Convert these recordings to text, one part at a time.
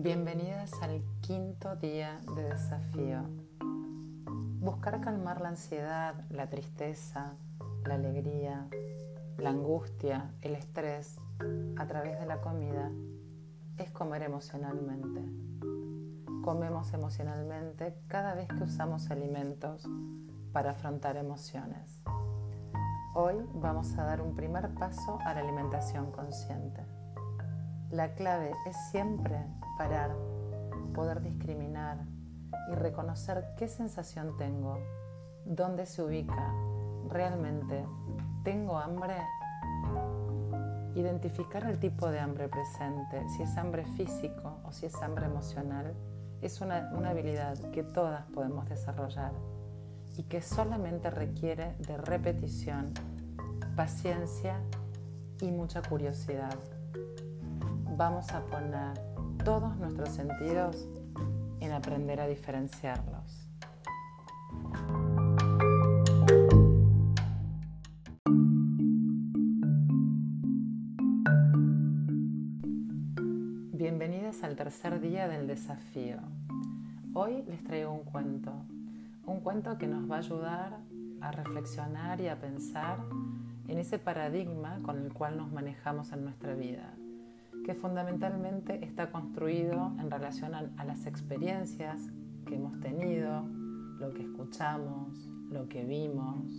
Bienvenidas al quinto día de desafío. Buscar calmar la ansiedad, la tristeza, la alegría, la angustia, el estrés a través de la comida es comer emocionalmente. Comemos emocionalmente cada vez que usamos alimentos para afrontar emociones. Hoy vamos a dar un primer paso a la alimentación consciente. La clave es siempre parar, poder discriminar y reconocer qué sensación tengo, dónde se ubica, realmente tengo hambre. Identificar el tipo de hambre presente, si es hambre físico o si es hambre emocional, es una, una habilidad que todas podemos desarrollar y que solamente requiere de repetición, paciencia y mucha curiosidad. Vamos a poner todos nuestros sentidos en aprender a diferenciarlos. Bienvenidas al tercer día del desafío. Hoy les traigo un cuento, un cuento que nos va a ayudar a reflexionar y a pensar en ese paradigma con el cual nos manejamos en nuestra vida, que fundamentalmente está construido en relación a, las experiencias que hemos tenido, lo que escuchamos, lo que vimos.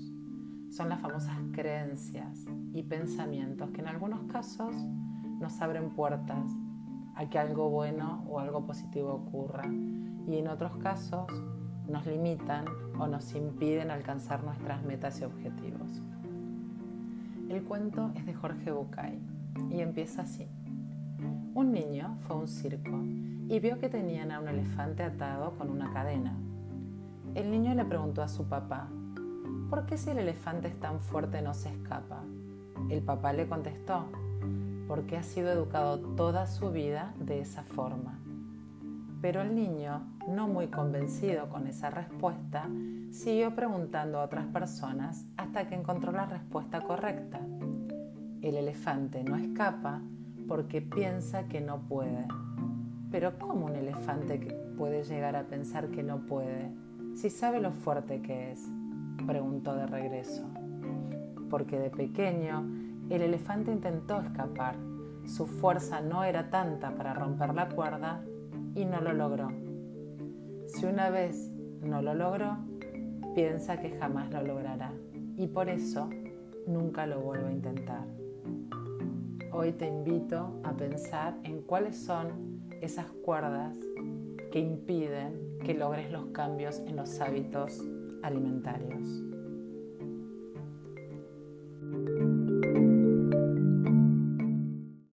Son las famosas creencias y pensamientos que en algunos casos nos abren puertas a que algo bueno o algo positivo ocurra y en otros casos nos limitan o nos impiden alcanzar nuestras metas y objetivos. El cuento es de Jorge Bucay y empieza así. Un niño fue a un circo y vio que tenían a un elefante atado con una cadena. El niño le preguntó a su papá, ¿por qué si el elefante es tan fuerte no se escapa? El papá le contestó, porque ha sido educado toda su vida de esa forma. Pero el niño, no muy convencido con esa respuesta, siguió preguntando a otras personas hasta que encontró la respuesta correcta. El elefante no escapa porque piensa que no puede. Pero ¿cómo un elefante puede llegar a pensar que no puede si sabe lo fuerte que es? preguntó de regreso. Porque de pequeño el elefante intentó escapar. Su fuerza no era tanta para romper la cuerda y no lo logró. Si una vez no lo logró, piensa que jamás lo logrará y por eso nunca lo vuelve a intentar. Hoy te invito a pensar en cuáles son esas cuerdas que impiden que logres los cambios en los hábitos alimentarios.